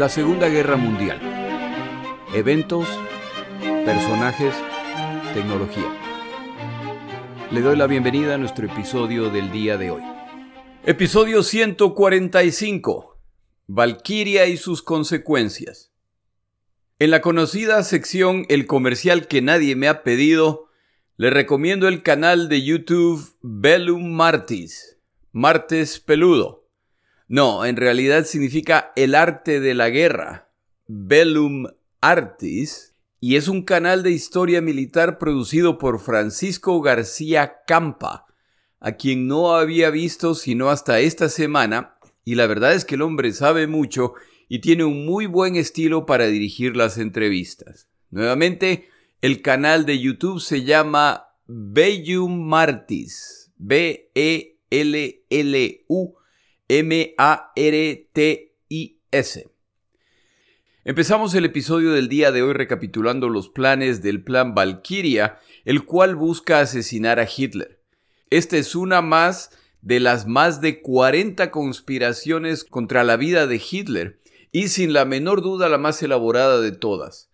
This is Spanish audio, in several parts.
La Segunda Guerra Mundial. Eventos, personajes, tecnología. Le doy la bienvenida a nuestro episodio del día de hoy. Episodio 145. Valkyria y sus consecuencias. En la conocida sección El comercial que nadie me ha pedido, le recomiendo el canal de YouTube Bellum Martis, Martes Peludo no, en realidad significa el arte de la guerra, Bellum Artis, y es un canal de historia militar producido por Francisco García Campa, a quien no había visto sino hasta esta semana, y la verdad es que el hombre sabe mucho y tiene un muy buen estilo para dirigir las entrevistas. Nuevamente, el canal de YouTube se llama Bellum Martis, B-E-L-L-U M-A-R-T-I-S. Empezamos el episodio del día de hoy recapitulando los planes del plan Valkyria, el cual busca asesinar a Hitler. Esta es una más de las más de 40 conspiraciones contra la vida de Hitler y sin la menor duda la más elaborada de todas.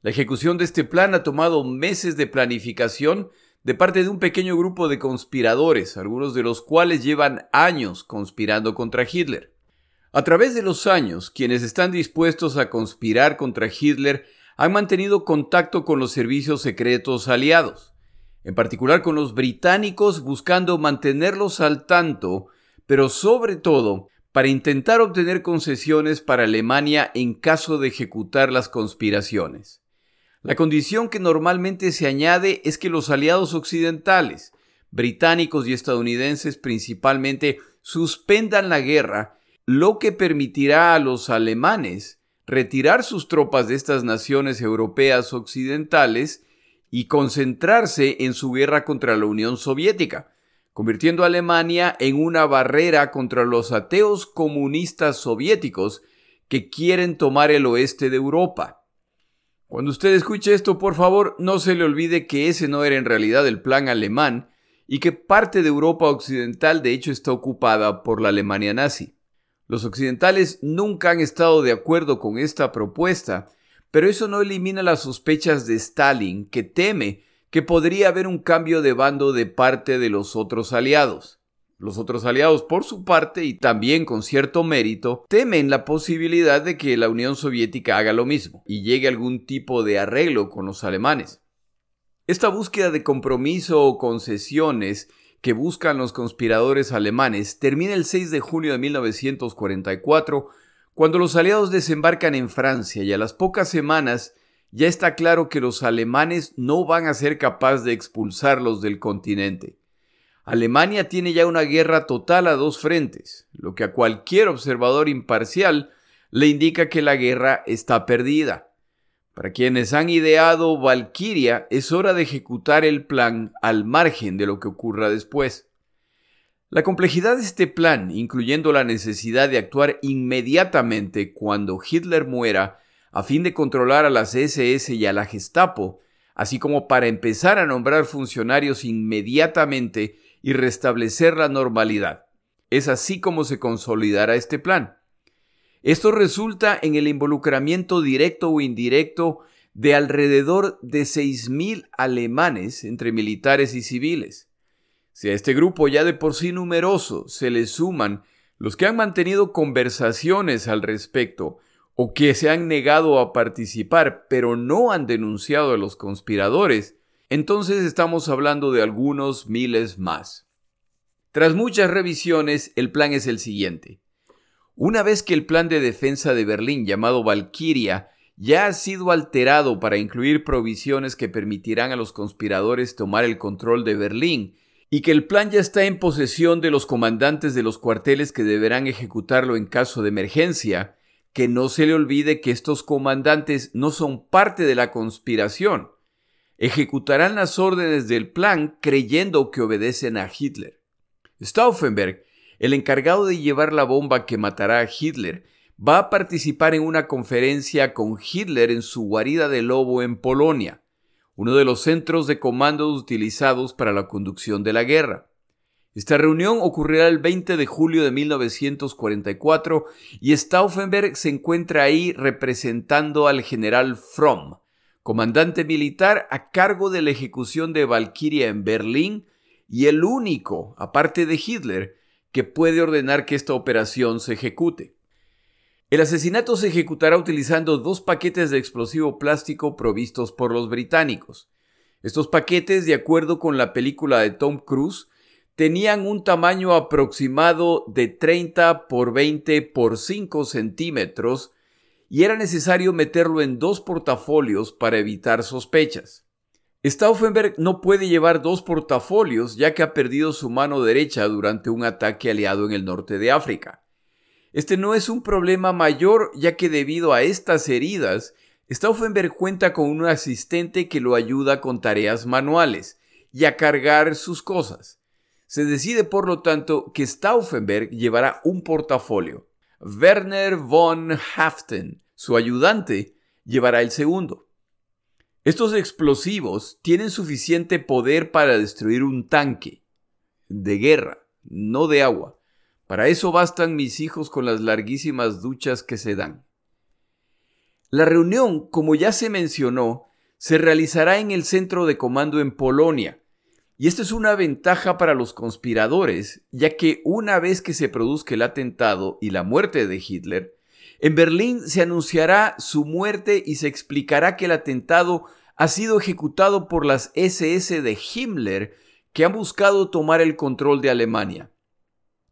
La ejecución de este plan ha tomado meses de planificación de parte de un pequeño grupo de conspiradores, algunos de los cuales llevan años conspirando contra Hitler. A través de los años, quienes están dispuestos a conspirar contra Hitler han mantenido contacto con los servicios secretos aliados, en particular con los británicos buscando mantenerlos al tanto, pero sobre todo para intentar obtener concesiones para Alemania en caso de ejecutar las conspiraciones. La condición que normalmente se añade es que los aliados occidentales, británicos y estadounidenses principalmente, suspendan la guerra, lo que permitirá a los alemanes retirar sus tropas de estas naciones europeas occidentales y concentrarse en su guerra contra la Unión Soviética, convirtiendo a Alemania en una barrera contra los ateos comunistas soviéticos que quieren tomar el oeste de Europa. Cuando usted escuche esto, por favor, no se le olvide que ese no era en realidad el plan alemán y que parte de Europa Occidental de hecho está ocupada por la Alemania nazi. Los occidentales nunca han estado de acuerdo con esta propuesta, pero eso no elimina las sospechas de Stalin, que teme que podría haber un cambio de bando de parte de los otros aliados. Los otros aliados, por su parte, y también con cierto mérito, temen la posibilidad de que la Unión Soviética haga lo mismo y llegue a algún tipo de arreglo con los alemanes. Esta búsqueda de compromiso o concesiones que buscan los conspiradores alemanes termina el 6 de junio de 1944, cuando los aliados desembarcan en Francia y a las pocas semanas ya está claro que los alemanes no van a ser capaces de expulsarlos del continente. Alemania tiene ya una guerra total a dos frentes, lo que a cualquier observador imparcial le indica que la guerra está perdida. Para quienes han ideado Valkyria, es hora de ejecutar el plan al margen de lo que ocurra después. La complejidad de este plan, incluyendo la necesidad de actuar inmediatamente cuando Hitler muera, a fin de controlar a las SS y a la Gestapo, así como para empezar a nombrar funcionarios inmediatamente y restablecer la normalidad. Es así como se consolidará este plan. Esto resulta en el involucramiento directo o indirecto de alrededor de 6.000 alemanes entre militares y civiles. Si a este grupo ya de por sí numeroso se le suman los que han mantenido conversaciones al respecto o que se han negado a participar pero no han denunciado a los conspiradores, entonces estamos hablando de algunos miles más. Tras muchas revisiones, el plan es el siguiente. Una vez que el plan de defensa de Berlín llamado Valkyria ya ha sido alterado para incluir provisiones que permitirán a los conspiradores tomar el control de Berlín, y que el plan ya está en posesión de los comandantes de los cuarteles que deberán ejecutarlo en caso de emergencia, que no se le olvide que estos comandantes no son parte de la conspiración ejecutarán las órdenes del plan creyendo que obedecen a Hitler. Stauffenberg, el encargado de llevar la bomba que matará a Hitler, va a participar en una conferencia con Hitler en su guarida de lobo en Polonia, uno de los centros de comando utilizados para la conducción de la guerra. Esta reunión ocurrirá el 20 de julio de 1944 y Stauffenberg se encuentra ahí representando al general Fromm, comandante militar a cargo de la ejecución de Valkyria en Berlín y el único, aparte de Hitler, que puede ordenar que esta operación se ejecute. El asesinato se ejecutará utilizando dos paquetes de explosivo plástico provistos por los británicos. Estos paquetes, de acuerdo con la película de Tom Cruise, tenían un tamaño aproximado de 30 por 20 por 5 centímetros y era necesario meterlo en dos portafolios para evitar sospechas. Stauffenberg no puede llevar dos portafolios ya que ha perdido su mano derecha durante un ataque aliado en el norte de África. Este no es un problema mayor ya que debido a estas heridas, Stauffenberg cuenta con un asistente que lo ayuda con tareas manuales y a cargar sus cosas. Se decide, por lo tanto, que Stauffenberg llevará un portafolio. Werner von Haften, su ayudante, llevará el segundo. Estos explosivos tienen suficiente poder para destruir un tanque de guerra, no de agua. Para eso bastan mis hijos con las larguísimas duchas que se dan. La reunión, como ya se mencionó, se realizará en el centro de comando en Polonia, y esto es una ventaja para los conspiradores, ya que una vez que se produzca el atentado y la muerte de Hitler, en Berlín se anunciará su muerte y se explicará que el atentado ha sido ejecutado por las SS de Himmler que han buscado tomar el control de Alemania.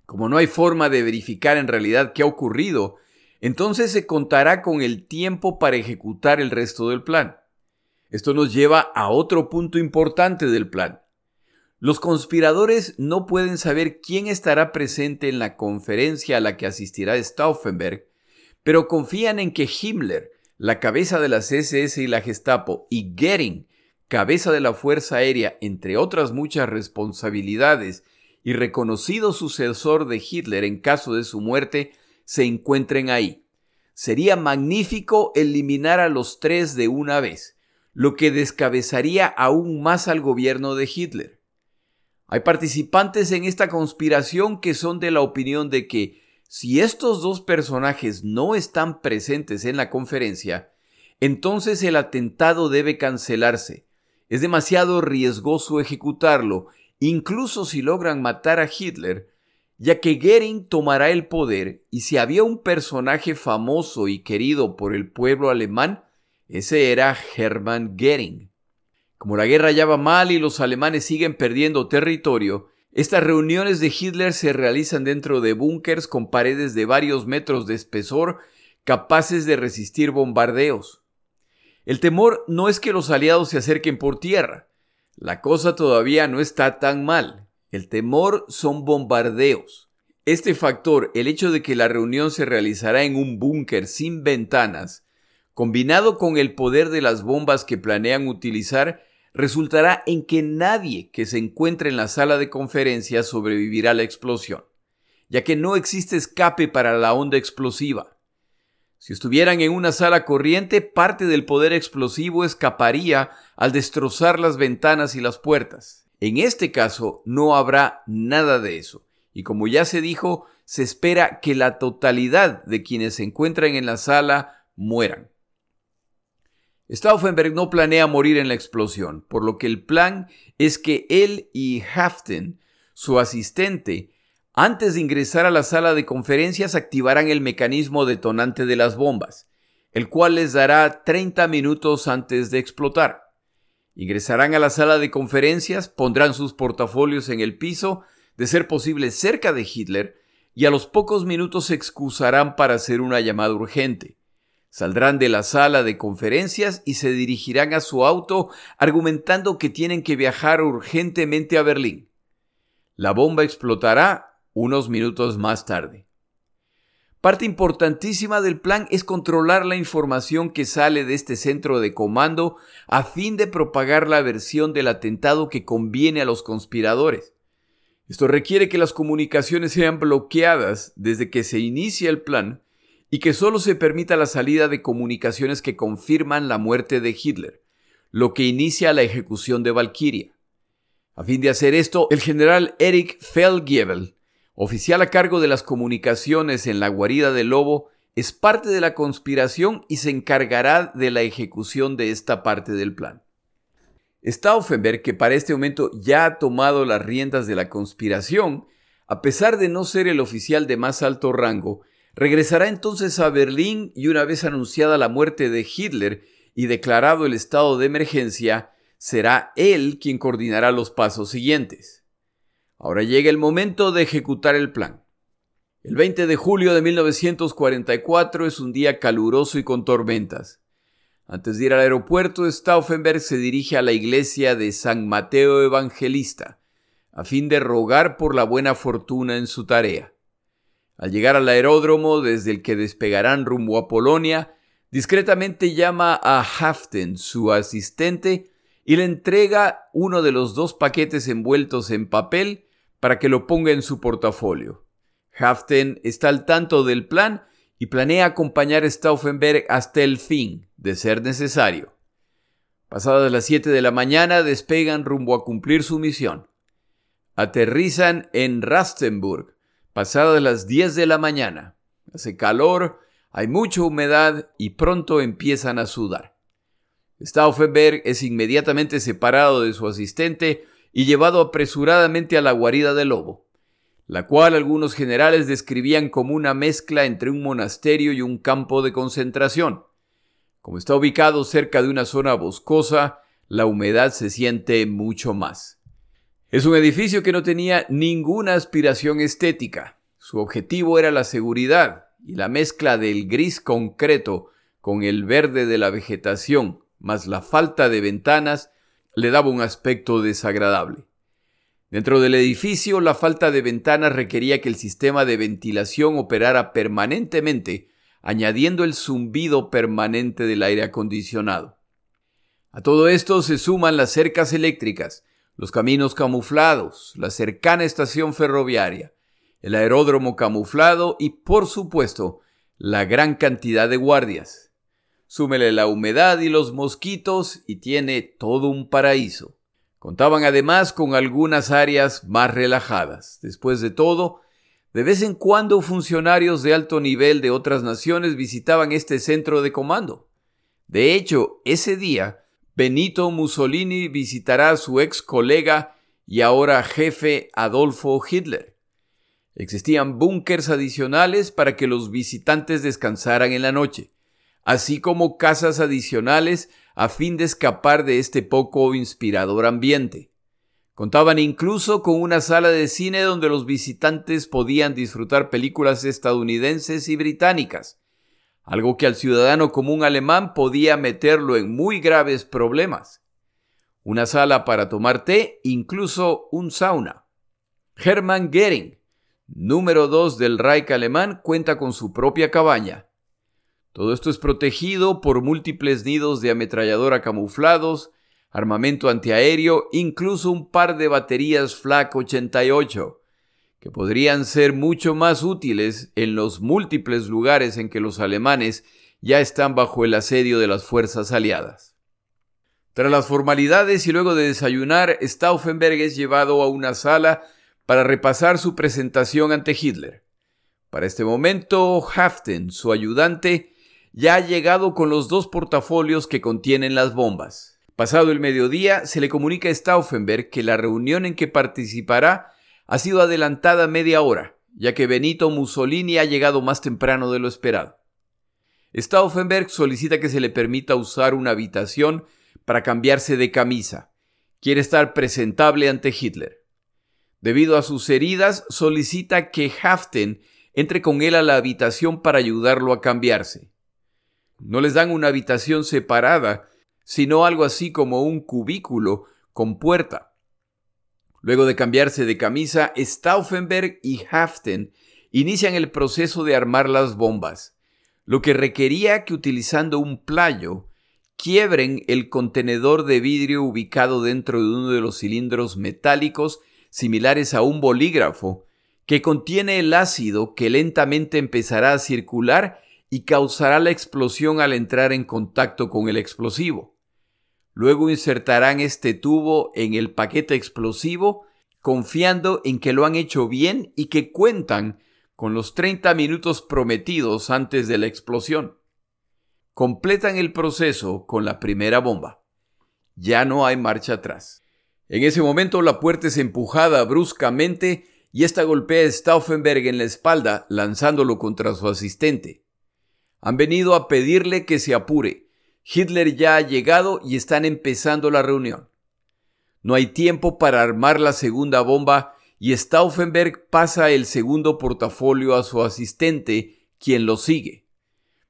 Como no hay forma de verificar en realidad qué ha ocurrido, entonces se contará con el tiempo para ejecutar el resto del plan. Esto nos lleva a otro punto importante del plan. Los conspiradores no pueden saber quién estará presente en la conferencia a la que asistirá Stauffenberg, pero confían en que Himmler, la cabeza de las SS y la Gestapo, y Goering, cabeza de la Fuerza Aérea, entre otras muchas responsabilidades, y reconocido sucesor de Hitler en caso de su muerte, se encuentren ahí. Sería magnífico eliminar a los tres de una vez, lo que descabezaría aún más al gobierno de Hitler. Hay participantes en esta conspiración que son de la opinión de que si estos dos personajes no están presentes en la conferencia, entonces el atentado debe cancelarse. Es demasiado riesgoso ejecutarlo, incluso si logran matar a Hitler, ya que Goering tomará el poder y si había un personaje famoso y querido por el pueblo alemán, ese era Hermann Goering. Como la guerra ya va mal y los alemanes siguen perdiendo territorio, estas reuniones de Hitler se realizan dentro de búnkers con paredes de varios metros de espesor capaces de resistir bombardeos. El temor no es que los aliados se acerquen por tierra. La cosa todavía no está tan mal. El temor son bombardeos. Este factor, el hecho de que la reunión se realizará en un búnker sin ventanas, combinado con el poder de las bombas que planean utilizar, resultará en que nadie que se encuentre en la sala de conferencias sobrevivirá a la explosión, ya que no existe escape para la onda explosiva. Si estuvieran en una sala corriente, parte del poder explosivo escaparía al destrozar las ventanas y las puertas. En este caso, no habrá nada de eso. Y como ya se dijo, se espera que la totalidad de quienes se encuentran en la sala mueran. Stauffenberg no planea morir en la explosión, por lo que el plan es que él y Haften, su asistente, antes de ingresar a la sala de conferencias activarán el mecanismo detonante de las bombas, el cual les dará 30 minutos antes de explotar. Ingresarán a la sala de conferencias, pondrán sus portafolios en el piso, de ser posible cerca de Hitler, y a los pocos minutos se excusarán para hacer una llamada urgente. Saldrán de la sala de conferencias y se dirigirán a su auto argumentando que tienen que viajar urgentemente a Berlín. La bomba explotará unos minutos más tarde. Parte importantísima del plan es controlar la información que sale de este centro de comando a fin de propagar la versión del atentado que conviene a los conspiradores. Esto requiere que las comunicaciones sean bloqueadas desde que se inicia el plan y que solo se permita la salida de comunicaciones que confirman la muerte de Hitler, lo que inicia la ejecución de Valkyria. A fin de hacer esto, el general Eric Feldgiebel, oficial a cargo de las comunicaciones en la guarida del lobo, es parte de la conspiración y se encargará de la ejecución de esta parte del plan. Stauffenberg, que para este momento ya ha tomado las riendas de la conspiración, a pesar de no ser el oficial de más alto rango, regresará entonces a Berlín y una vez anunciada la muerte de Hitler y declarado el estado de emergencia, será él quien coordinará los pasos siguientes. Ahora llega el momento de ejecutar el plan. El 20 de julio de 1944 es un día caluroso y con tormentas. Antes de ir al aeropuerto, Stauffenberg se dirige a la iglesia de San Mateo Evangelista, a fin de rogar por la buena fortuna en su tarea. Al llegar al aeródromo desde el que despegarán rumbo a Polonia, discretamente llama a Haften, su asistente, y le entrega uno de los dos paquetes envueltos en papel para que lo ponga en su portafolio. Haften está al tanto del plan y planea acompañar a Stauffenberg hasta el fin, de ser necesario. Pasadas las 7 de la mañana despegan rumbo a cumplir su misión. Aterrizan en Rastenburg, pasadas las 10 de la mañana. Hace calor, hay mucha humedad y pronto empiezan a sudar. Stauffenberg es inmediatamente separado de su asistente y llevado apresuradamente a la guarida del lobo la cual algunos generales describían como una mezcla entre un monasterio y un campo de concentración. Como está ubicado cerca de una zona boscosa, la humedad se siente mucho más. Es un edificio que no tenía ninguna aspiración estética. Su objetivo era la seguridad y la mezcla del gris concreto con el verde de la vegetación, más la falta de ventanas, le daba un aspecto desagradable. Dentro del edificio, la falta de ventanas requería que el sistema de ventilación operara permanentemente, añadiendo el zumbido permanente del aire acondicionado. A todo esto se suman las cercas eléctricas, los caminos camuflados, la cercana estación ferroviaria, el aeródromo camuflado y, por supuesto, la gran cantidad de guardias. Súmele la humedad y los mosquitos y tiene todo un paraíso. Contaban además con algunas áreas más relajadas. Después de todo, de vez en cuando funcionarios de alto nivel de otras naciones visitaban este centro de comando. De hecho, ese día, Benito Mussolini visitará a su ex colega y ahora jefe Adolfo Hitler. Existían búnkers adicionales para que los visitantes descansaran en la noche, así como casas adicionales a fin de escapar de este poco inspirador ambiente. Contaban incluso con una sala de cine donde los visitantes podían disfrutar películas estadounidenses y británicas, algo que al ciudadano común alemán podía meterlo en muy graves problemas. Una sala para tomar té, incluso un sauna. Hermann Goering, número 2 del Reich alemán, cuenta con su propia cabaña, todo esto es protegido por múltiples nidos de ametralladora camuflados, armamento antiaéreo, incluso un par de baterías Flak 88, que podrían ser mucho más útiles en los múltiples lugares en que los alemanes ya están bajo el asedio de las fuerzas aliadas. Tras las formalidades y luego de desayunar, Stauffenberg es llevado a una sala para repasar su presentación ante Hitler. Para este momento, Haften, su ayudante, ya ha llegado con los dos portafolios que contienen las bombas. Pasado el mediodía, se le comunica a Stauffenberg que la reunión en que participará ha sido adelantada media hora, ya que Benito Mussolini ha llegado más temprano de lo esperado. Stauffenberg solicita que se le permita usar una habitación para cambiarse de camisa. Quiere estar presentable ante Hitler. Debido a sus heridas, solicita que Haften entre con él a la habitación para ayudarlo a cambiarse. No les dan una habitación separada, sino algo así como un cubículo con puerta. Luego de cambiarse de camisa, Stauffenberg y Haften inician el proceso de armar las bombas, lo que requería que utilizando un playo quiebren el contenedor de vidrio ubicado dentro de uno de los cilindros metálicos similares a un bolígrafo, que contiene el ácido que lentamente empezará a circular y causará la explosión al entrar en contacto con el explosivo. Luego insertarán este tubo en el paquete explosivo, confiando en que lo han hecho bien y que cuentan con los 30 minutos prometidos antes de la explosión. Completan el proceso con la primera bomba. Ya no hay marcha atrás. En ese momento la puerta es empujada bruscamente y esta golpea a Stauffenberg en la espalda, lanzándolo contra su asistente. Han venido a pedirle que se apure. Hitler ya ha llegado y están empezando la reunión. No hay tiempo para armar la segunda bomba y Stauffenberg pasa el segundo portafolio a su asistente, quien lo sigue.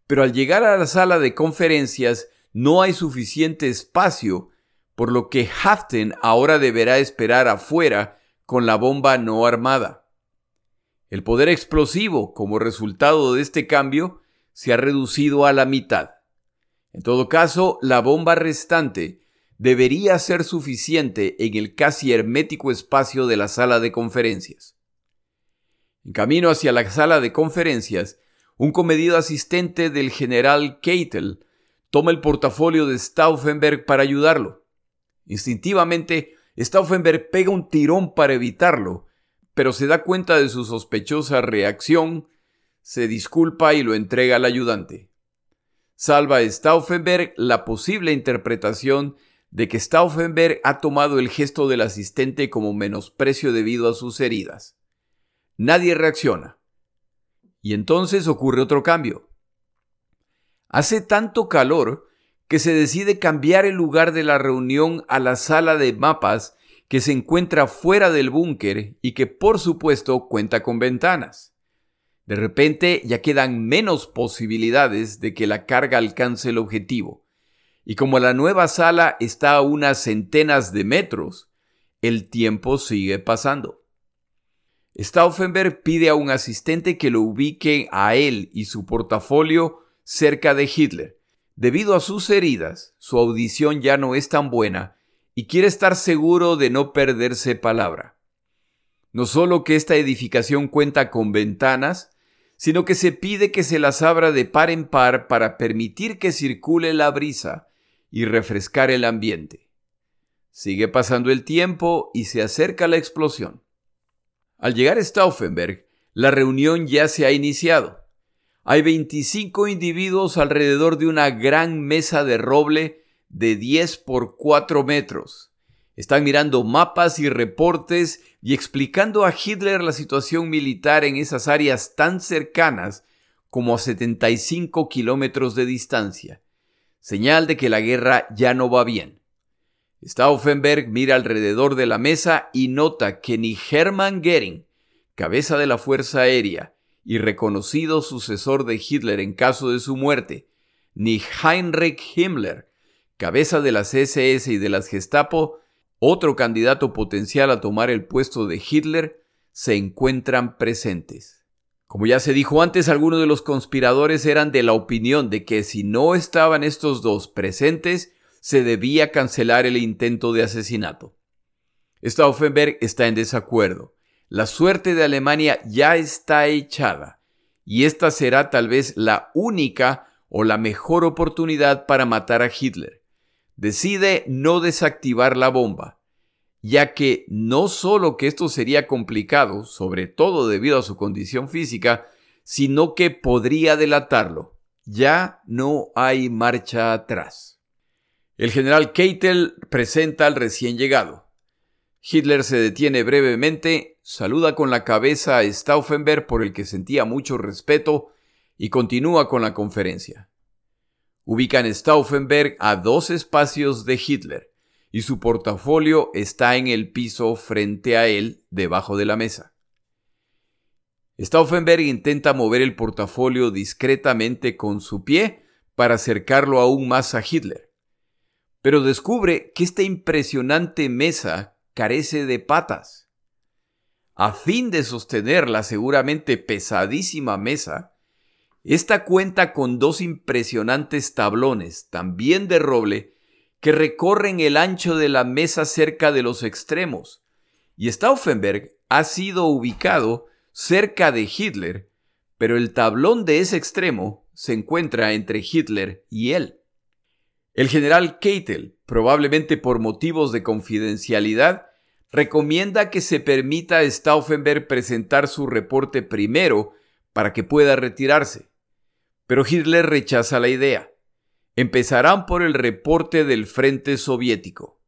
Pero al llegar a la sala de conferencias no hay suficiente espacio, por lo que Haften ahora deberá esperar afuera con la bomba no armada. El poder explosivo, como resultado de este cambio, se ha reducido a la mitad. En todo caso, la bomba restante debería ser suficiente en el casi hermético espacio de la sala de conferencias. En camino hacia la sala de conferencias, un comedido asistente del general Keitel toma el portafolio de Stauffenberg para ayudarlo. Instintivamente, Stauffenberg pega un tirón para evitarlo, pero se da cuenta de su sospechosa reacción, se disculpa y lo entrega al ayudante salva a Stauffenberg la posible interpretación de que Stauffenberg ha tomado el gesto del asistente como menosprecio debido a sus heridas. Nadie reacciona. Y entonces ocurre otro cambio. Hace tanto calor que se decide cambiar el lugar de la reunión a la sala de mapas que se encuentra fuera del búnker y que por supuesto cuenta con ventanas. De repente ya quedan menos posibilidades de que la carga alcance el objetivo. Y como la nueva sala está a unas centenas de metros, el tiempo sigue pasando. Stauffenberg pide a un asistente que lo ubique a él y su portafolio cerca de Hitler. Debido a sus heridas, su audición ya no es tan buena y quiere estar seguro de no perderse palabra. No solo que esta edificación cuenta con ventanas, sino que se pide que se las abra de par en par para permitir que circule la brisa y refrescar el ambiente. Sigue pasando el tiempo y se acerca la explosión. Al llegar a Stauffenberg, la reunión ya se ha iniciado. Hay 25 individuos alrededor de una gran mesa de roble de 10 por 4 metros. Están mirando mapas y reportes y explicando a Hitler la situación militar en esas áreas tan cercanas como a 75 kilómetros de distancia. Señal de que la guerra ya no va bien. Stauffenberg mira alrededor de la mesa y nota que ni Hermann Goering, cabeza de la Fuerza Aérea y reconocido sucesor de Hitler en caso de su muerte, ni Heinrich Himmler, cabeza de las SS y de las Gestapo, otro candidato potencial a tomar el puesto de Hitler, se encuentran presentes. Como ya se dijo antes, algunos de los conspiradores eran de la opinión de que si no estaban estos dos presentes, se debía cancelar el intento de asesinato. Stauffenberg está en desacuerdo. La suerte de Alemania ya está echada, y esta será tal vez la única o la mejor oportunidad para matar a Hitler decide no desactivar la bomba, ya que no solo que esto sería complicado, sobre todo debido a su condición física, sino que podría delatarlo. Ya no hay marcha atrás. El general Keitel presenta al recién llegado. Hitler se detiene brevemente, saluda con la cabeza a Stauffenberg por el que sentía mucho respeto y continúa con la conferencia ubican Stauffenberg a dos espacios de Hitler y su portafolio está en el piso frente a él, debajo de la mesa. Stauffenberg intenta mover el portafolio discretamente con su pie para acercarlo aún más a Hitler, pero descubre que esta impresionante mesa carece de patas. A fin de sostener la seguramente pesadísima mesa, esta cuenta con dos impresionantes tablones, también de roble, que recorren el ancho de la mesa cerca de los extremos, y Stauffenberg ha sido ubicado cerca de Hitler, pero el tablón de ese extremo se encuentra entre Hitler y él. El general Keitel probablemente por motivos de confidencialidad, recomienda que se permita a Stauffenberg presentar su reporte primero para que pueda retirarse. Pero Hitler rechaza la idea. Empezarán por el reporte del Frente Soviético.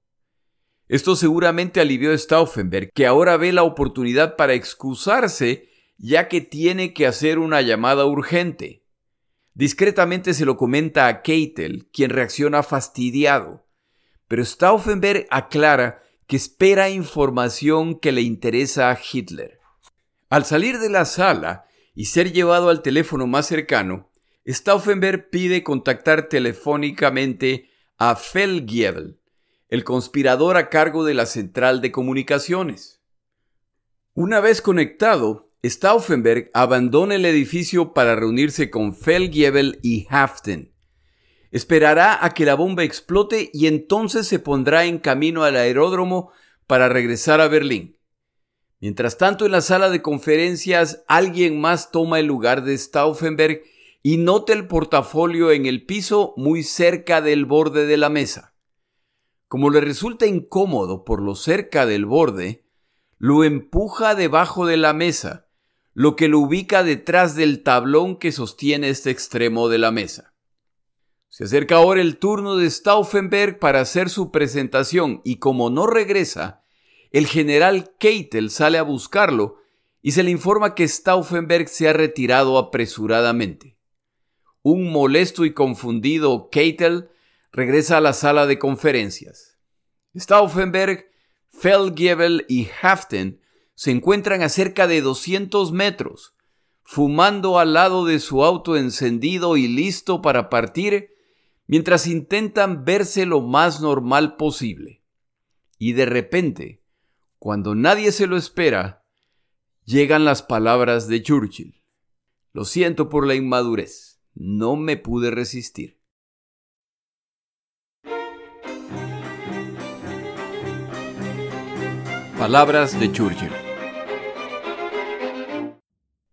Esto seguramente alivió a Stauffenberg, que ahora ve la oportunidad para excusarse ya que tiene que hacer una llamada urgente. Discretamente se lo comenta a Keitel, quien reacciona fastidiado. Pero Stauffenberg aclara que espera información que le interesa a Hitler. Al salir de la sala y ser llevado al teléfono más cercano, Stauffenberg pide contactar telefónicamente a Feldgiebel, el conspirador a cargo de la central de comunicaciones. Una vez conectado, Stauffenberg abandona el edificio para reunirse con Feldgiebel y Haften. Esperará a que la bomba explote y entonces se pondrá en camino al aeródromo para regresar a Berlín. Mientras tanto, en la sala de conferencias, alguien más toma el lugar de Stauffenberg y nota el portafolio en el piso muy cerca del borde de la mesa. Como le resulta incómodo por lo cerca del borde, lo empuja debajo de la mesa, lo que lo ubica detrás del tablón que sostiene este extremo de la mesa. Se acerca ahora el turno de Stauffenberg para hacer su presentación y como no regresa, el general Keitel sale a buscarlo y se le informa que Stauffenberg se ha retirado apresuradamente. Un molesto y confundido Keitel regresa a la sala de conferencias. Stauffenberg, Feldgiebel y Haften se encuentran a cerca de 200 metros, fumando al lado de su auto encendido y listo para partir, mientras intentan verse lo más normal posible. Y de repente, cuando nadie se lo espera, llegan las palabras de Churchill. Lo siento por la inmadurez no me pude resistir. Palabras de Churchill.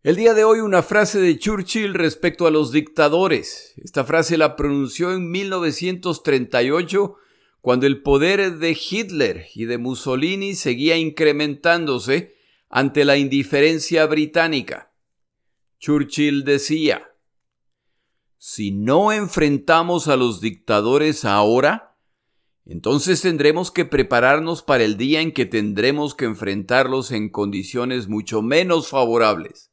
El día de hoy una frase de Churchill respecto a los dictadores. Esta frase la pronunció en 1938 cuando el poder de Hitler y de Mussolini seguía incrementándose ante la indiferencia británica. Churchill decía, si no enfrentamos a los dictadores ahora, entonces tendremos que prepararnos para el día en que tendremos que enfrentarlos en condiciones mucho menos favorables.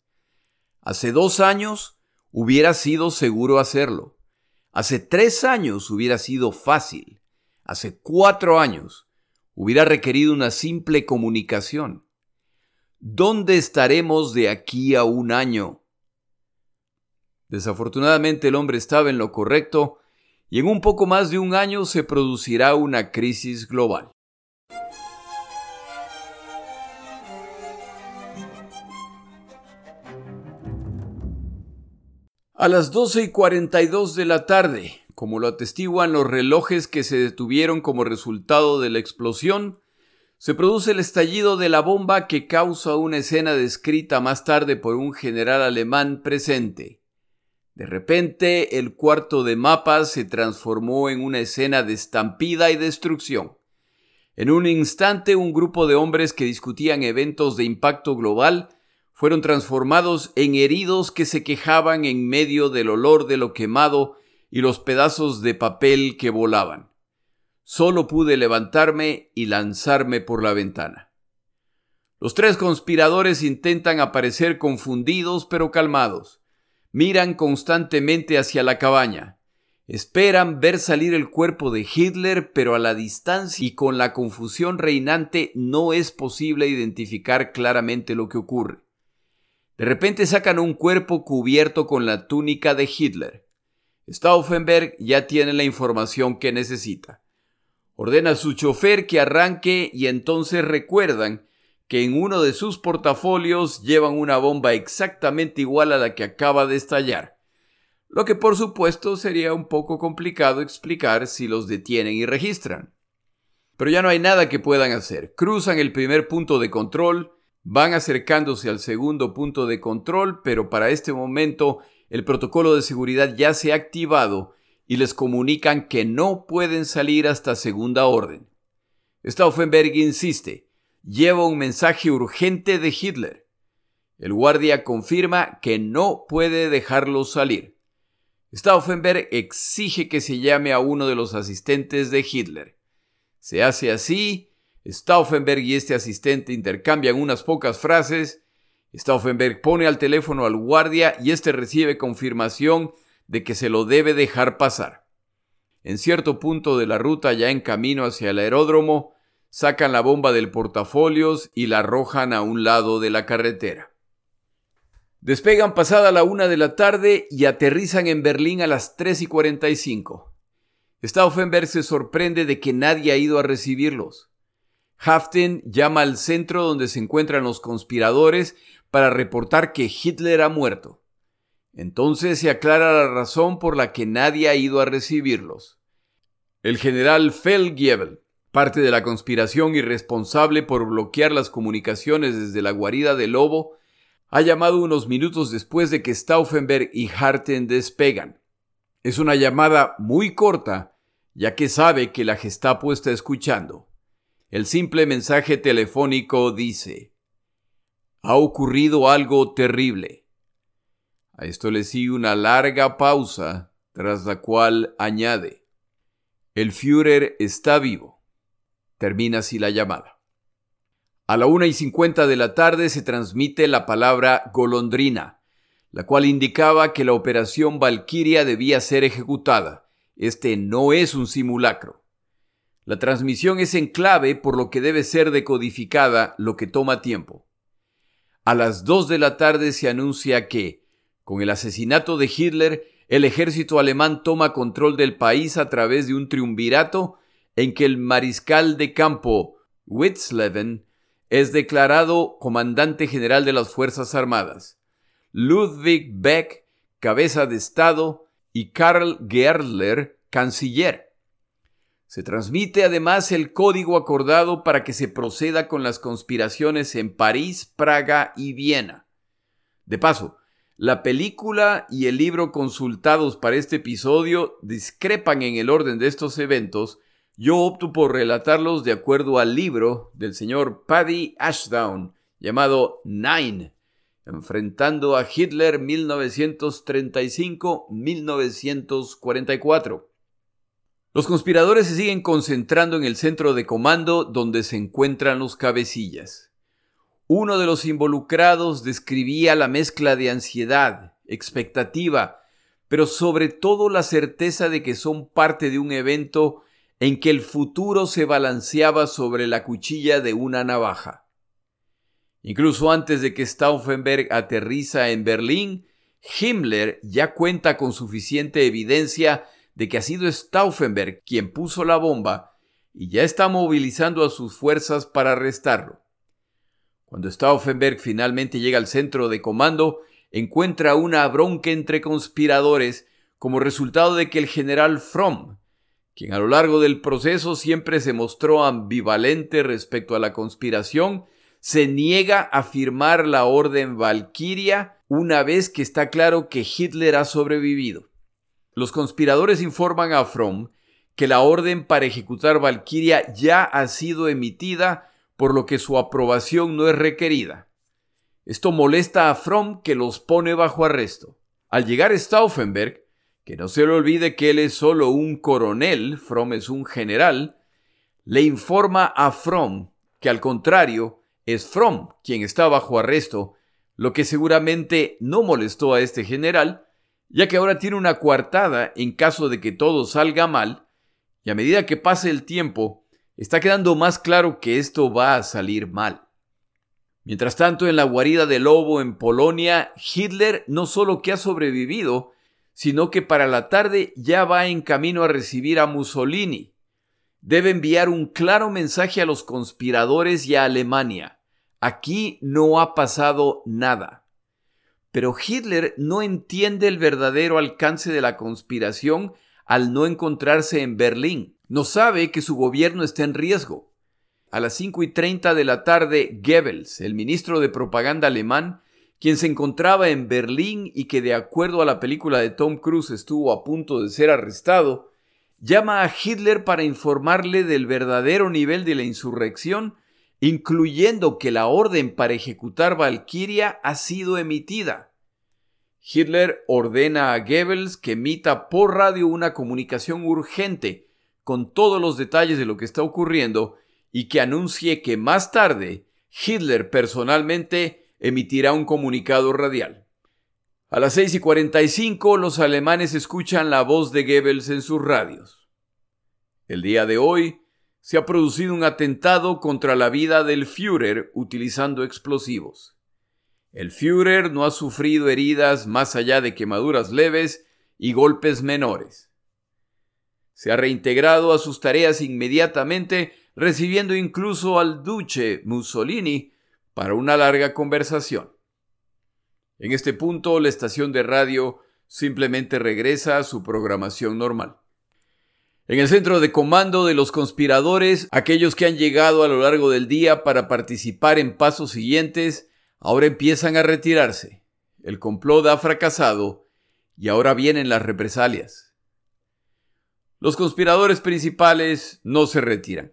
Hace dos años hubiera sido seguro hacerlo. Hace tres años hubiera sido fácil. Hace cuatro años hubiera requerido una simple comunicación. ¿Dónde estaremos de aquí a un año? Desafortunadamente el hombre estaba en lo correcto y en un poco más de un año se producirá una crisis global. A las 12 y 42 de la tarde, como lo atestiguan los relojes que se detuvieron como resultado de la explosión, se produce el estallido de la bomba que causa una escena descrita más tarde por un general alemán presente. De repente, el cuarto de mapas se transformó en una escena de estampida y destrucción. En un instante, un grupo de hombres que discutían eventos de impacto global fueron transformados en heridos que se quejaban en medio del olor de lo quemado y los pedazos de papel que volaban. Solo pude levantarme y lanzarme por la ventana. Los tres conspiradores intentan aparecer confundidos pero calmados miran constantemente hacia la cabaña. Esperan ver salir el cuerpo de Hitler, pero a la distancia y con la confusión reinante no es posible identificar claramente lo que ocurre. De repente sacan un cuerpo cubierto con la túnica de Hitler. Stauffenberg ya tiene la información que necesita. Ordena a su chofer que arranque y entonces recuerdan que en uno de sus portafolios llevan una bomba exactamente igual a la que acaba de estallar, lo que por supuesto sería un poco complicado explicar si los detienen y registran. Pero ya no hay nada que puedan hacer. Cruzan el primer punto de control, van acercándose al segundo punto de control, pero para este momento el protocolo de seguridad ya se ha activado y les comunican que no pueden salir hasta segunda orden. Stauffenberg insiste, lleva un mensaje urgente de Hitler. El guardia confirma que no puede dejarlos salir. Stauffenberg exige que se llame a uno de los asistentes de Hitler. Se hace así, Stauffenberg y este asistente intercambian unas pocas frases, Stauffenberg pone al teléfono al guardia y este recibe confirmación de que se lo debe dejar pasar. En cierto punto de la ruta, ya en camino hacia el aeródromo, sacan la bomba del portafolios y la arrojan a un lado de la carretera. Despegan pasada la una de la tarde y aterrizan en Berlín a las 3 y 45. Stauffenberg se sorprende de que nadie ha ido a recibirlos. Haften llama al centro donde se encuentran los conspiradores para reportar que Hitler ha muerto. Entonces se aclara la razón por la que nadie ha ido a recibirlos. El general Feldgiebel, parte de la conspiración y responsable por bloquear las comunicaciones desde la guarida del lobo, ha llamado unos minutos después de que Stauffenberg y Harten despegan. Es una llamada muy corta, ya que sabe que la Gestapo está escuchando. El simple mensaje telefónico dice, ha ocurrido algo terrible. A esto le sigue una larga pausa, tras la cual añade, el Führer está vivo. Termina así la llamada. A la una y cincuenta de la tarde se transmite la palabra golondrina, la cual indicaba que la operación Valkyria debía ser ejecutada. Este no es un simulacro. La transmisión es en clave por lo que debe ser decodificada, lo que toma tiempo. A las dos de la tarde se anuncia que, con el asesinato de Hitler, el ejército alemán toma control del país a través de un triunvirato en que el mariscal de campo Witzleben es declarado comandante general de las Fuerzas Armadas. Ludwig Beck, cabeza de Estado, y Karl Gerler, canciller. Se transmite además el código acordado para que se proceda con las conspiraciones en París, Praga y Viena. De paso, la película y el libro consultados para este episodio discrepan en el orden de estos eventos, yo opto por relatarlos de acuerdo al libro del señor Paddy Ashdown llamado Nine, enfrentando a Hitler 1935-1944. Los conspiradores se siguen concentrando en el centro de comando donde se encuentran los cabecillas. Uno de los involucrados describía la mezcla de ansiedad, expectativa, pero sobre todo la certeza de que son parte de un evento en que el futuro se balanceaba sobre la cuchilla de una navaja. Incluso antes de que Stauffenberg aterriza en Berlín, Himmler ya cuenta con suficiente evidencia de que ha sido Stauffenberg quien puso la bomba y ya está movilizando a sus fuerzas para arrestarlo. Cuando Stauffenberg finalmente llega al centro de comando, encuentra una bronca entre conspiradores como resultado de que el general Fromm, quien a lo largo del proceso siempre se mostró ambivalente respecto a la conspiración, se niega a firmar la orden Valkyria una vez que está claro que Hitler ha sobrevivido. Los conspiradores informan a Fromm que la orden para ejecutar Valkyria ya ha sido emitida, por lo que su aprobación no es requerida. Esto molesta a Fromm que los pone bajo arresto. Al llegar Stauffenberg, que no se le olvide que él es solo un coronel, Fromm es un general, le informa a Fromm que al contrario es Fromm quien está bajo arresto, lo que seguramente no molestó a este general, ya que ahora tiene una coartada en caso de que todo salga mal, y a medida que pase el tiempo, está quedando más claro que esto va a salir mal. Mientras tanto, en la guarida del lobo en Polonia, Hitler no solo que ha sobrevivido, sino que para la tarde ya va en camino a recibir a Mussolini. Debe enviar un claro mensaje a los conspiradores y a Alemania. Aquí no ha pasado nada. Pero Hitler no entiende el verdadero alcance de la conspiración al no encontrarse en Berlín. No sabe que su gobierno está en riesgo. A las cinco y treinta de la tarde, Goebbels, el ministro de propaganda alemán, quien se encontraba en Berlín y que de acuerdo a la película de Tom Cruise estuvo a punto de ser arrestado, llama a Hitler para informarle del verdadero nivel de la insurrección, incluyendo que la orden para ejecutar Valkyria ha sido emitida. Hitler ordena a Goebbels que emita por radio una comunicación urgente con todos los detalles de lo que está ocurriendo y que anuncie que más tarde Hitler personalmente emitirá un comunicado radial. A las 6 y 45 los alemanes escuchan la voz de Goebbels en sus radios. El día de hoy se ha producido un atentado contra la vida del Führer utilizando explosivos. El Führer no ha sufrido heridas más allá de quemaduras leves y golpes menores. Se ha reintegrado a sus tareas inmediatamente, recibiendo incluso al duce Mussolini para una larga conversación. En este punto, la estación de radio simplemente regresa a su programación normal. En el centro de comando de los conspiradores, aquellos que han llegado a lo largo del día para participar en pasos siguientes, ahora empiezan a retirarse. El complot ha fracasado y ahora vienen las represalias. Los conspiradores principales no se retiran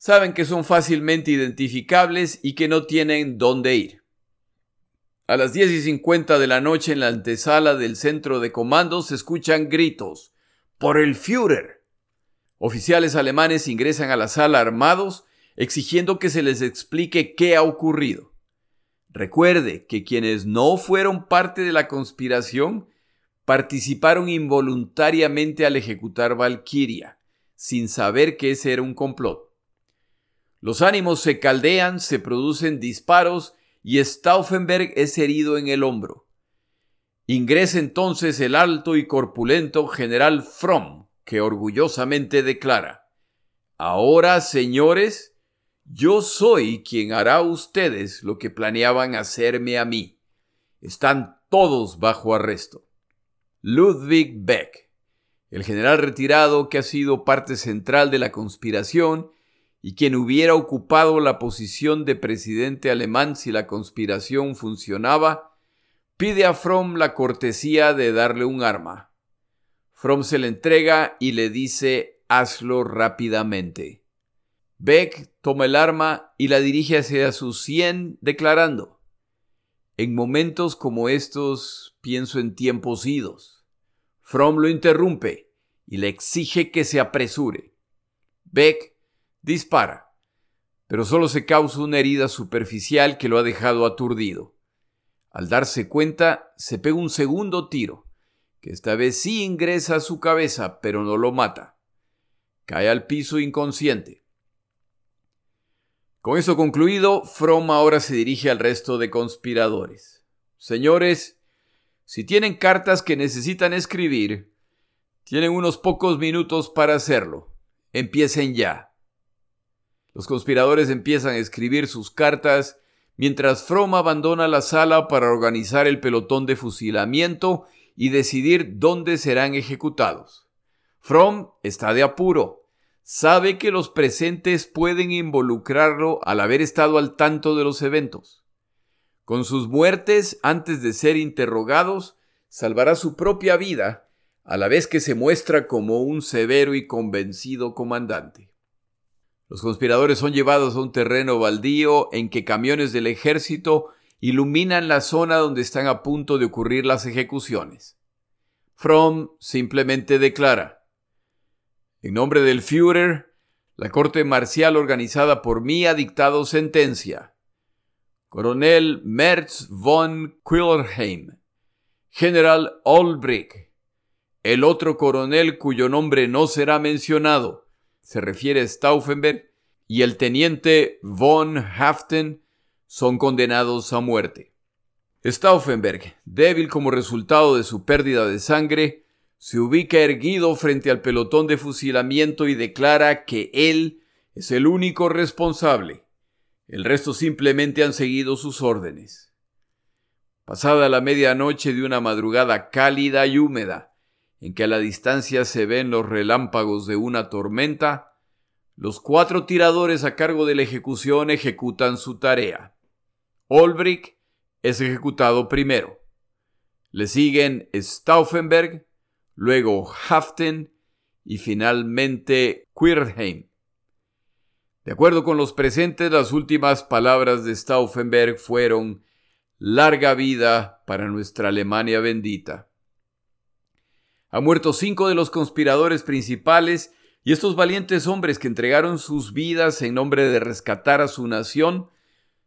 saben que son fácilmente identificables y que no tienen dónde ir. A las 10 y 50 de la noche en la antesala del centro de comando se escuchan gritos. ¡Por el Führer! Oficiales alemanes ingresan a la sala armados exigiendo que se les explique qué ha ocurrido. Recuerde que quienes no fueron parte de la conspiración participaron involuntariamente al ejecutar Valkyria, sin saber que ese era un complot. Los ánimos se caldean, se producen disparos y Stauffenberg es herido en el hombro. Ingresa entonces el alto y corpulento general Fromm, que orgullosamente declara, Ahora, señores, yo soy quien hará a ustedes lo que planeaban hacerme a mí. Están todos bajo arresto. Ludwig Beck, el general retirado que ha sido parte central de la conspiración y quien hubiera ocupado la posición de presidente alemán si la conspiración funcionaba, pide a Fromm la cortesía de darle un arma. Fromm se le entrega y le dice hazlo rápidamente. Beck toma el arma y la dirige hacia sus cien, declarando En momentos como estos pienso en tiempos idos. Fromm lo interrumpe y le exige que se apresure. Beck Dispara, pero solo se causa una herida superficial que lo ha dejado aturdido. Al darse cuenta, se pega un segundo tiro, que esta vez sí ingresa a su cabeza, pero no lo mata. Cae al piso inconsciente. Con eso concluido, Fromm ahora se dirige al resto de conspiradores. Señores, si tienen cartas que necesitan escribir, tienen unos pocos minutos para hacerlo. Empiecen ya. Los conspiradores empiezan a escribir sus cartas mientras Fromm abandona la sala para organizar el pelotón de fusilamiento y decidir dónde serán ejecutados. Fromm está de apuro. Sabe que los presentes pueden involucrarlo al haber estado al tanto de los eventos. Con sus muertes antes de ser interrogados, salvará su propia vida, a la vez que se muestra como un severo y convencido comandante. Los conspiradores son llevados a un terreno baldío en que camiones del ejército iluminan la zona donde están a punto de ocurrir las ejecuciones. Fromm simplemente declara, en nombre del Führer, la corte marcial organizada por mí ha dictado sentencia. Coronel Merz von Quillerheim, General Olbrich, el otro coronel cuyo nombre no será mencionado, se refiere Stauffenberg, y el teniente von Haften son condenados a muerte. Stauffenberg, débil como resultado de su pérdida de sangre, se ubica erguido frente al pelotón de fusilamiento y declara que él es el único responsable. El resto simplemente han seguido sus órdenes. Pasada la medianoche de una madrugada cálida y húmeda, en que a la distancia se ven los relámpagos de una tormenta, los cuatro tiradores a cargo de la ejecución ejecutan su tarea. Olbrich es ejecutado primero. Le siguen Stauffenberg, luego Haften y finalmente Quirheim. De acuerdo con los presentes, las últimas palabras de Stauffenberg fueron larga vida para nuestra Alemania bendita. Han muerto cinco de los conspiradores principales y estos valientes hombres que entregaron sus vidas en nombre de rescatar a su nación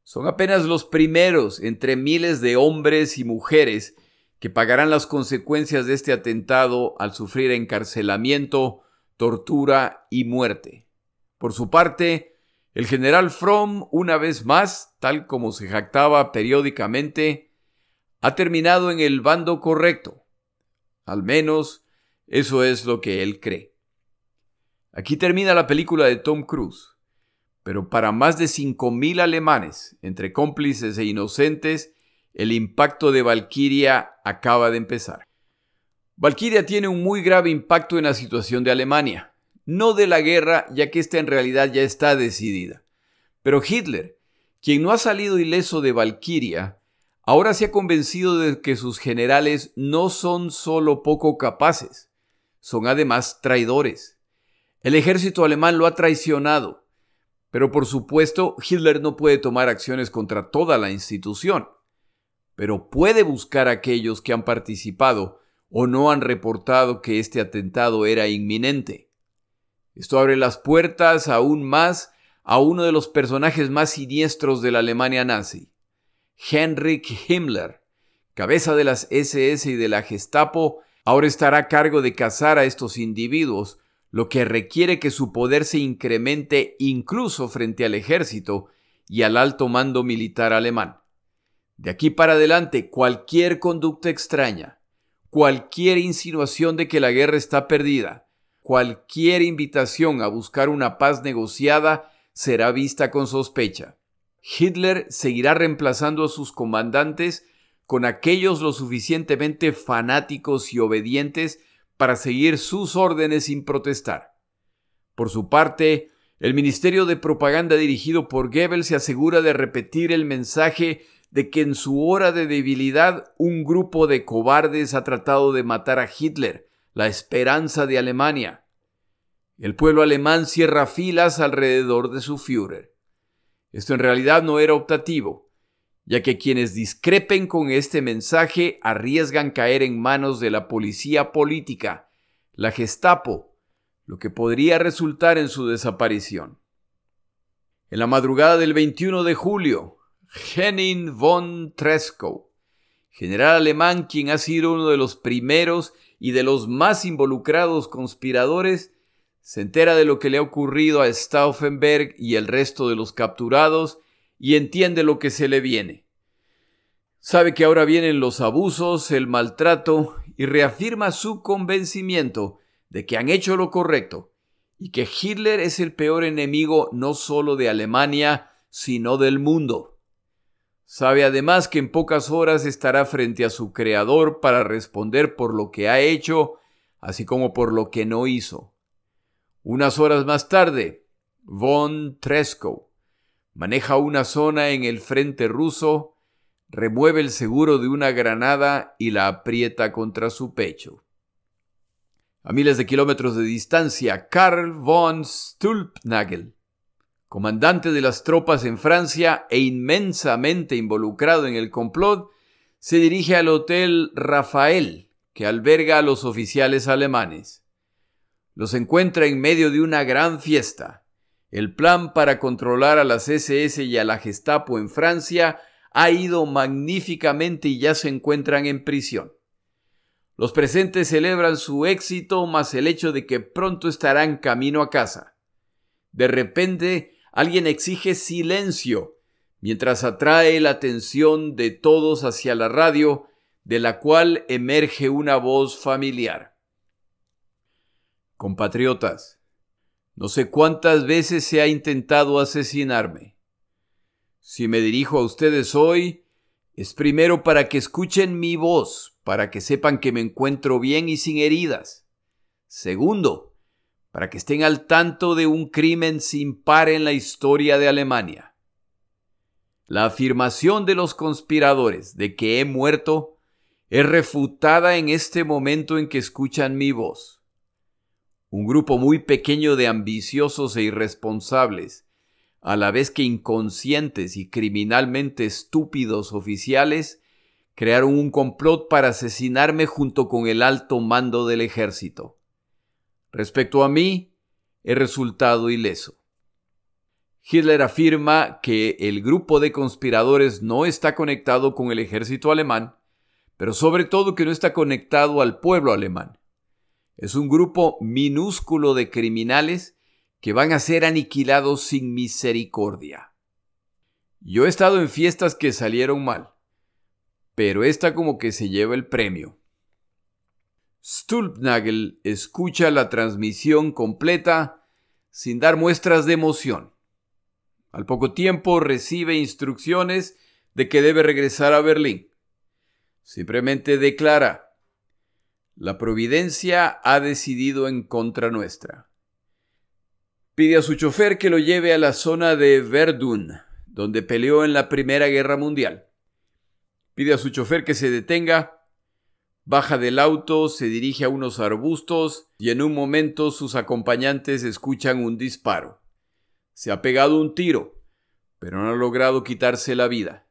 son apenas los primeros entre miles de hombres y mujeres que pagarán las consecuencias de este atentado al sufrir encarcelamiento, tortura y muerte. Por su parte, el general Fromm, una vez más, tal como se jactaba periódicamente, ha terminado en el bando correcto. Al menos eso es lo que él cree. Aquí termina la película de Tom Cruise, pero para más de 5.000 alemanes, entre cómplices e inocentes, el impacto de Valkyria acaba de empezar. Valkyria tiene un muy grave impacto en la situación de Alemania, no de la guerra, ya que esta en realidad ya está decidida. Pero Hitler, quien no ha salido ileso de Valkyria, ahora se ha convencido de que sus generales no son solo poco capaces, son además traidores. El ejército alemán lo ha traicionado, pero por supuesto Hitler no puede tomar acciones contra toda la institución pero puede buscar a aquellos que han participado o no han reportado que este atentado era inminente. Esto abre las puertas aún más a uno de los personajes más siniestros de la Alemania nazi, Heinrich Himmler, cabeza de las SS y de la Gestapo, ahora estará a cargo de cazar a estos individuos, lo que requiere que su poder se incremente incluso frente al ejército y al alto mando militar alemán. De aquí para adelante, cualquier conducta extraña, cualquier insinuación de que la guerra está perdida, cualquier invitación a buscar una paz negociada será vista con sospecha. Hitler seguirá reemplazando a sus comandantes con aquellos lo suficientemente fanáticos y obedientes para seguir sus órdenes sin protestar. Por su parte, el Ministerio de Propaganda dirigido por Goebbels se asegura de repetir el mensaje de que en su hora de debilidad un grupo de cobardes ha tratado de matar a Hitler, la esperanza de Alemania. El pueblo alemán cierra filas alrededor de su Führer. Esto en realidad no era optativo, ya que quienes discrepen con este mensaje arriesgan caer en manos de la policía política, la Gestapo, lo que podría resultar en su desaparición. En la madrugada del 21 de julio, Henning von Treschow, general alemán quien ha sido uno de los primeros y de los más involucrados conspiradores, se entera de lo que le ha ocurrido a Stauffenberg y el resto de los capturados y entiende lo que se le viene. Sabe que ahora vienen los abusos, el maltrato y reafirma su convencimiento de que han hecho lo correcto y que Hitler es el peor enemigo no solo de Alemania, sino del mundo. Sabe además que en pocas horas estará frente a su Creador para responder por lo que ha hecho, así como por lo que no hizo. Unas horas más tarde, von Tresco maneja una zona en el frente ruso, remueve el seguro de una granada y la aprieta contra su pecho. A miles de kilómetros de distancia, Karl von Stulpnagel comandante de las tropas en Francia e inmensamente involucrado en el complot, se dirige al Hotel Rafael, que alberga a los oficiales alemanes. Los encuentra en medio de una gran fiesta. El plan para controlar a las SS y a la Gestapo en Francia ha ido magníficamente y ya se encuentran en prisión. Los presentes celebran su éxito más el hecho de que pronto estarán camino a casa. De repente alguien exige silencio mientras atrae la atención de todos hacia la radio, de la cual emerge una voz familiar. Compatriotas, no sé cuántas veces se ha intentado asesinarme. Si me dirijo a ustedes hoy, es primero para que escuchen mi voz, para que sepan que me encuentro bien y sin heridas. Segundo, para que estén al tanto de un crimen sin par en la historia de Alemania. La afirmación de los conspiradores de que he muerto es refutada en este momento en que escuchan mi voz. Un grupo muy pequeño de ambiciosos e irresponsables, a la vez que inconscientes y criminalmente estúpidos oficiales, crearon un complot para asesinarme junto con el alto mando del ejército. Respecto a mí, he resultado ileso. Hitler afirma que el grupo de conspiradores no está conectado con el ejército alemán, pero sobre todo que no está conectado al pueblo alemán. Es un grupo minúsculo de criminales que van a ser aniquilados sin misericordia. Yo he estado en fiestas que salieron mal, pero esta como que se lleva el premio. Stulpnagel escucha la transmisión completa sin dar muestras de emoción. Al poco tiempo recibe instrucciones de que debe regresar a Berlín. Simplemente declara, la providencia ha decidido en contra nuestra. Pide a su chofer que lo lleve a la zona de Verdun, donde peleó en la Primera Guerra Mundial. Pide a su chofer que se detenga, baja del auto, se dirige a unos arbustos y en un momento sus acompañantes escuchan un disparo. Se ha pegado un tiro, pero no ha logrado quitarse la vida.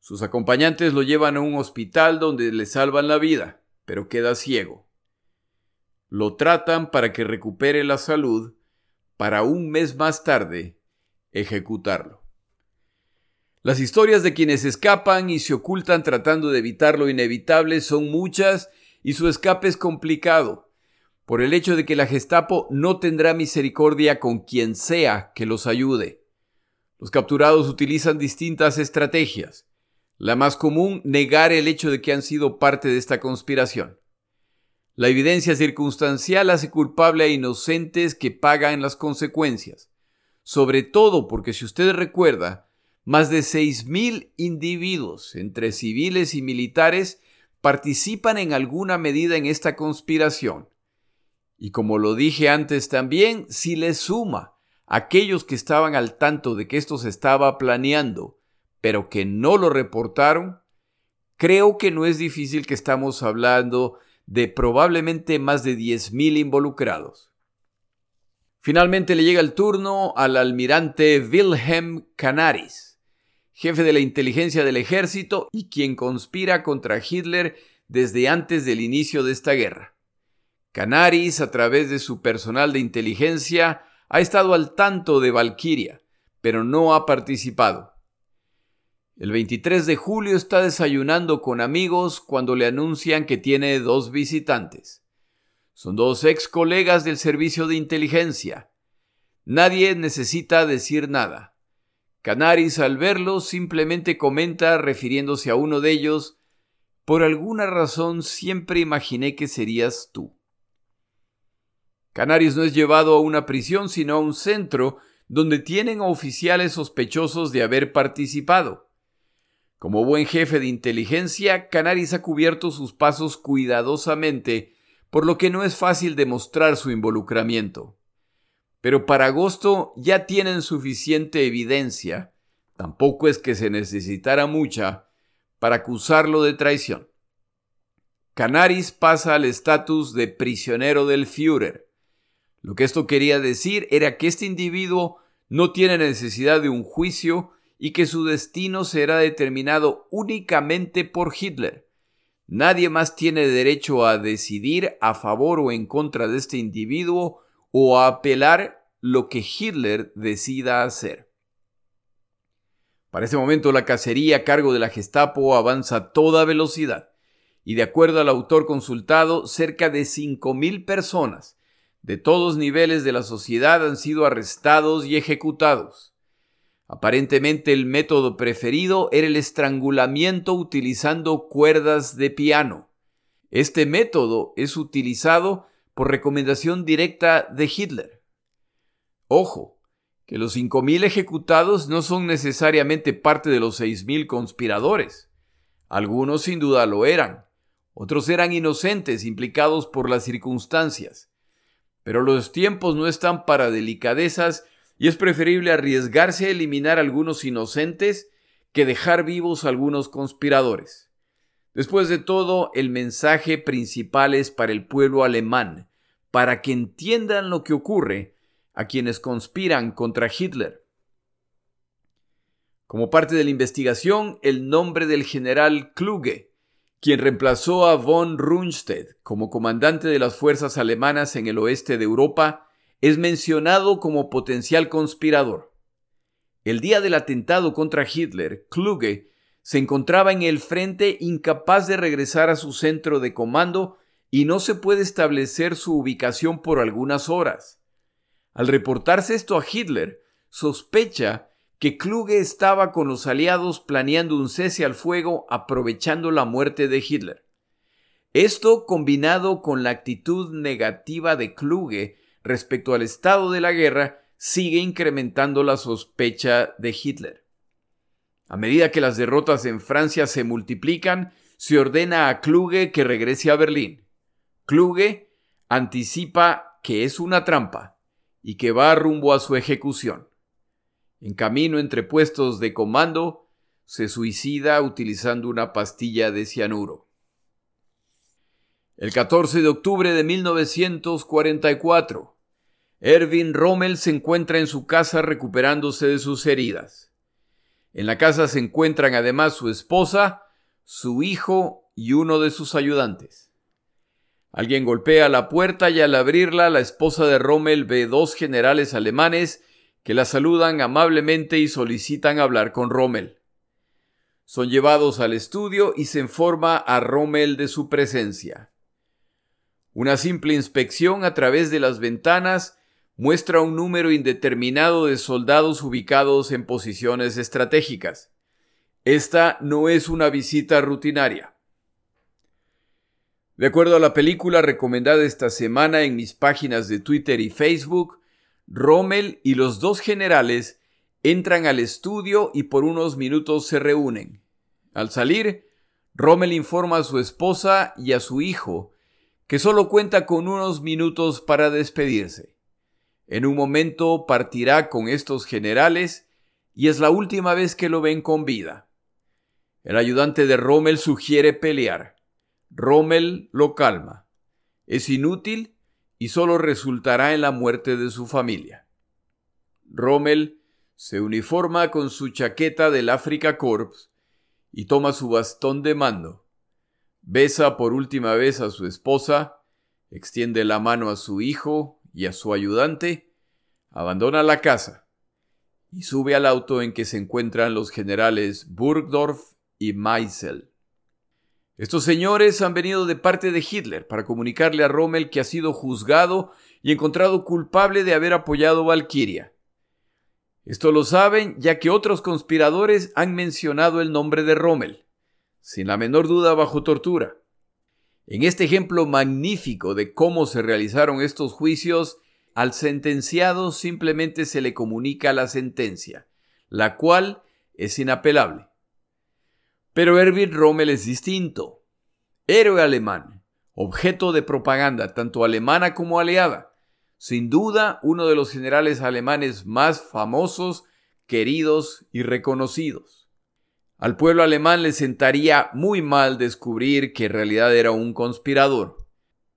Sus acompañantes lo llevan a un hospital donde le salvan la vida, pero queda ciego. Lo tratan para que recupere la salud, para un mes más tarde ejecutarlo. Las historias de quienes escapan y se ocultan tratando de evitar lo inevitable son muchas y su escape es complicado por el hecho de que la Gestapo no tendrá misericordia con quien sea que los ayude. Los capturados utilizan distintas estrategias. La más común, negar el hecho de que han sido parte de esta conspiración. La evidencia circunstancial hace culpable a inocentes que pagan las consecuencias. Sobre todo porque si usted recuerda, más de 6.000 individuos, entre civiles y militares, participan en alguna medida en esta conspiración. Y como lo dije antes también, si le suma aquellos que estaban al tanto de que esto se estaba planeando, pero que no lo reportaron, creo que no es difícil que estamos hablando de probablemente más de 10.000 involucrados. Finalmente le llega el turno al almirante Wilhelm Canaris, jefe de la inteligencia del ejército y quien conspira contra Hitler desde antes del inicio de esta guerra. Canaris, a través de su personal de inteligencia, ha estado al tanto de Valkyria, pero no ha participado. El 23 de julio está desayunando con amigos cuando le anuncian que tiene dos visitantes. Son dos ex colegas del servicio de inteligencia. Nadie necesita decir nada. Canaris al verlos simplemente comenta refiriéndose a uno de ellos, por alguna razón siempre imaginé que serías tú. Canaris no es llevado a una prisión, sino a un centro donde tienen oficiales sospechosos de haber participado. Como buen jefe de inteligencia, Canaris ha cubierto sus pasos cuidadosamente, por lo que no es fácil demostrar su involucramiento. Pero para agosto ya tienen suficiente evidencia, tampoco es que se necesitara mucha, para acusarlo de traición. Canaris pasa al estatus de prisionero del Führer, lo que esto quería decir era que este individuo no tiene necesidad de un juicio y que su destino será determinado únicamente por Hitler. Nadie más tiene derecho a decidir a favor o en contra de este individuo o a apelar lo que Hitler decida hacer. Para este momento la cacería a cargo de la Gestapo avanza a toda velocidad y de acuerdo al autor consultado, cerca de 5.000 personas de todos niveles de la sociedad han sido arrestados y ejecutados. Aparentemente el método preferido era el estrangulamiento utilizando cuerdas de piano. Este método es utilizado por recomendación directa de Hitler. Ojo, que los 5.000 ejecutados no son necesariamente parte de los 6.000 conspiradores. Algunos sin duda lo eran, otros eran inocentes implicados por las circunstancias. Pero los tiempos no están para delicadezas y es preferible arriesgarse a eliminar a algunos inocentes que dejar vivos algunos conspiradores. Después de todo, el mensaje principal es para el pueblo alemán, para que entiendan lo que ocurre a quienes conspiran contra Hitler. Como parte de la investigación, el nombre del general Kluge, quien reemplazó a von Rundstedt como comandante de las fuerzas alemanas en el oeste de Europa, es mencionado como potencial conspirador. El día del atentado contra Hitler, Kluge se encontraba en el frente incapaz de regresar a su centro de comando y no se puede establecer su ubicación por algunas horas. Al reportarse esto a Hitler, sospecha que Kluge estaba con los aliados planeando un cese al fuego aprovechando la muerte de Hitler. Esto combinado con la actitud negativa de Kluge respecto al estado de la guerra sigue incrementando la sospecha de Hitler. A medida que las derrotas en Francia se multiplican, se ordena a Kluge que regrese a Berlín. Kluge anticipa que es una trampa y que va rumbo a su ejecución. En camino entre puestos de comando, se suicida utilizando una pastilla de cianuro. El 14 de octubre de 1944, Erwin Rommel se encuentra en su casa recuperándose de sus heridas. En la casa se encuentran además su esposa, su hijo y uno de sus ayudantes. Alguien golpea la puerta y al abrirla la esposa de Rommel ve dos generales alemanes que la saludan amablemente y solicitan hablar con Rommel. Son llevados al estudio y se informa a Rommel de su presencia. Una simple inspección a través de las ventanas muestra un número indeterminado de soldados ubicados en posiciones estratégicas. Esta no es una visita rutinaria. De acuerdo a la película recomendada esta semana en mis páginas de Twitter y Facebook, Rommel y los dos generales entran al estudio y por unos minutos se reúnen. Al salir, Rommel informa a su esposa y a su hijo que solo cuenta con unos minutos para despedirse. En un momento partirá con estos generales y es la última vez que lo ven con vida. El ayudante de Rommel sugiere pelear. Rommel lo calma. Es inútil y solo resultará en la muerte de su familia. Rommel se uniforma con su chaqueta del Africa Corps y toma su bastón de mando. Besa por última vez a su esposa, extiende la mano a su hijo y a su ayudante, abandona la casa y sube al auto en que se encuentran los generales Burgdorf y Meisel. Estos señores han venido de parte de Hitler para comunicarle a Rommel que ha sido juzgado y encontrado culpable de haber apoyado Valkyria. Esto lo saben ya que otros conspiradores han mencionado el nombre de Rommel, sin la menor duda bajo tortura. En este ejemplo magnífico de cómo se realizaron estos juicios, al sentenciado simplemente se le comunica la sentencia, la cual es inapelable. Pero Erwin Rommel es distinto. Héroe alemán, objeto de propaganda tanto alemana como aliada, sin duda uno de los generales alemanes más famosos, queridos y reconocidos. Al pueblo alemán le sentaría muy mal descubrir que en realidad era un conspirador.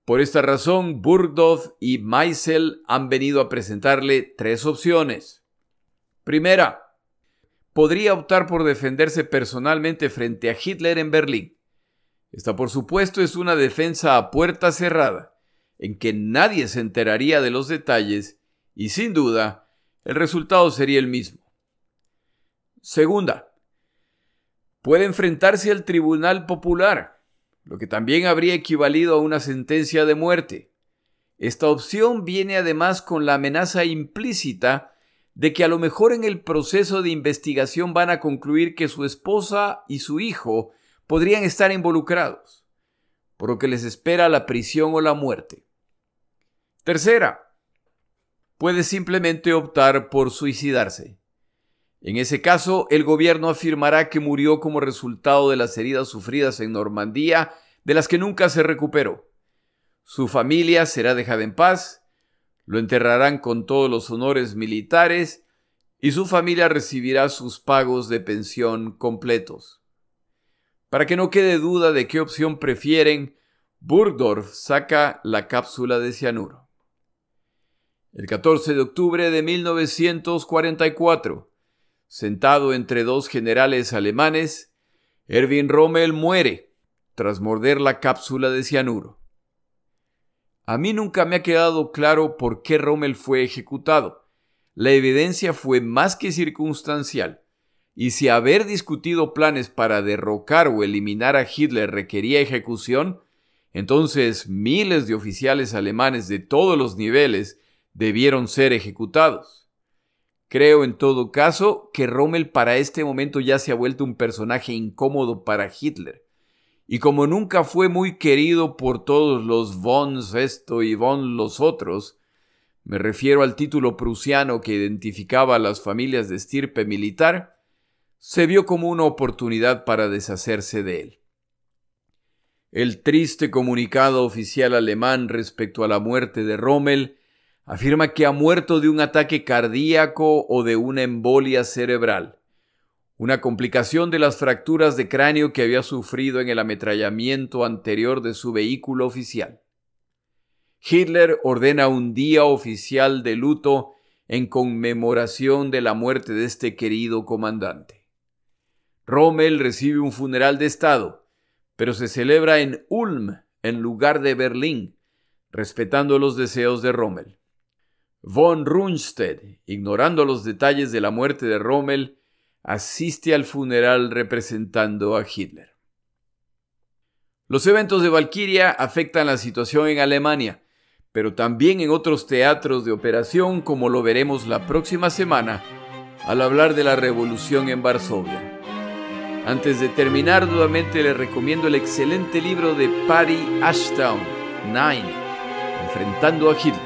Por esta razón, Burgdorf y Meisel han venido a presentarle tres opciones. Primera, podría optar por defenderse personalmente frente a Hitler en Berlín. Esta, por supuesto, es una defensa a puerta cerrada, en que nadie se enteraría de los detalles y, sin duda, el resultado sería el mismo. Segunda, puede enfrentarse al Tribunal Popular lo que también habría equivalido a una sentencia de muerte. Esta opción viene además con la amenaza implícita de que a lo mejor en el proceso de investigación van a concluir que su esposa y su hijo podrían estar involucrados, por lo que les espera la prisión o la muerte. Tercera, puede simplemente optar por suicidarse. En ese caso, el gobierno afirmará que murió como resultado de las heridas sufridas en Normandía, de las que nunca se recuperó. Su familia será dejada en paz, lo enterrarán con todos los honores militares y su familia recibirá sus pagos de pensión completos. Para que no quede duda de qué opción prefieren, Burgdorf saca la cápsula de cianuro. El 14 de octubre de 1944, sentado entre dos generales alemanes, Erwin Rommel muere tras morder la cápsula de cianuro. A mí nunca me ha quedado claro por qué Rommel fue ejecutado. La evidencia fue más que circunstancial, y si haber discutido planes para derrocar o eliminar a Hitler requería ejecución, entonces miles de oficiales alemanes de todos los niveles debieron ser ejecutados. Creo en todo caso que Rommel para este momento ya se ha vuelto un personaje incómodo para Hitler. Y como nunca fue muy querido por todos los von esto y von los otros, me refiero al título prusiano que identificaba a las familias de estirpe militar, se vio como una oportunidad para deshacerse de él. El triste comunicado oficial alemán respecto a la muerte de Rommel afirma que ha muerto de un ataque cardíaco o de una embolia cerebral, una complicación de las fracturas de cráneo que había sufrido en el ametrallamiento anterior de su vehículo oficial. Hitler ordena un día oficial de luto en conmemoración de la muerte de este querido comandante. Rommel recibe un funeral de Estado, pero se celebra en Ulm en lugar de Berlín, respetando los deseos de Rommel. Von Rundstedt, ignorando los detalles de la muerte de Rommel, asiste al funeral representando a Hitler. Los eventos de Valkyria afectan la situación en Alemania, pero también en otros teatros de operación como lo veremos la próxima semana al hablar de la revolución en Varsovia. Antes de terminar, nuevamente les recomiendo el excelente libro de Paddy Ashdown, Nine, Enfrentando a Hitler.